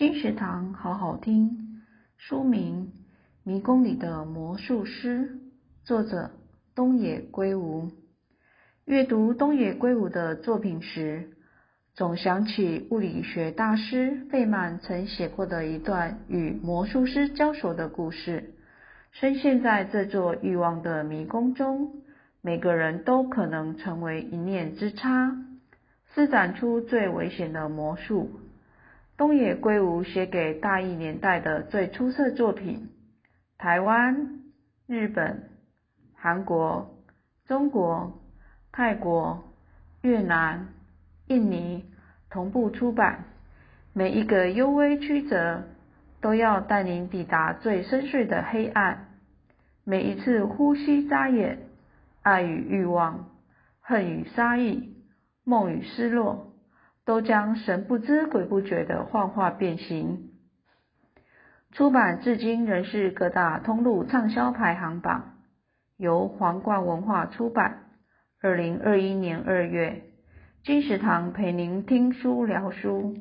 金石堂好好听，书名《迷宫里的魔术师》，作者东野圭吾。阅读东野圭吾的作品时，总想起物理学大师费曼曾写过的一段与魔术师交手的故事。深陷在这座欲望的迷宫中，每个人都可能成为一念之差，施展出最危险的魔术。东野圭吾写给大义年代的最出色作品，台湾、日本、韩国、中国、泰国、越南、印尼同步出版，每一个幽微曲折都要带您抵达最深邃的黑暗。每一次呼吸眨眼，爱与欲望、恨与杀意、梦与失落。都将神不知鬼不觉的幻化变形。出版至今仍是各大通路畅销排行榜。由皇冠文化出版。二零二一年二月，金石堂陪您听书聊书。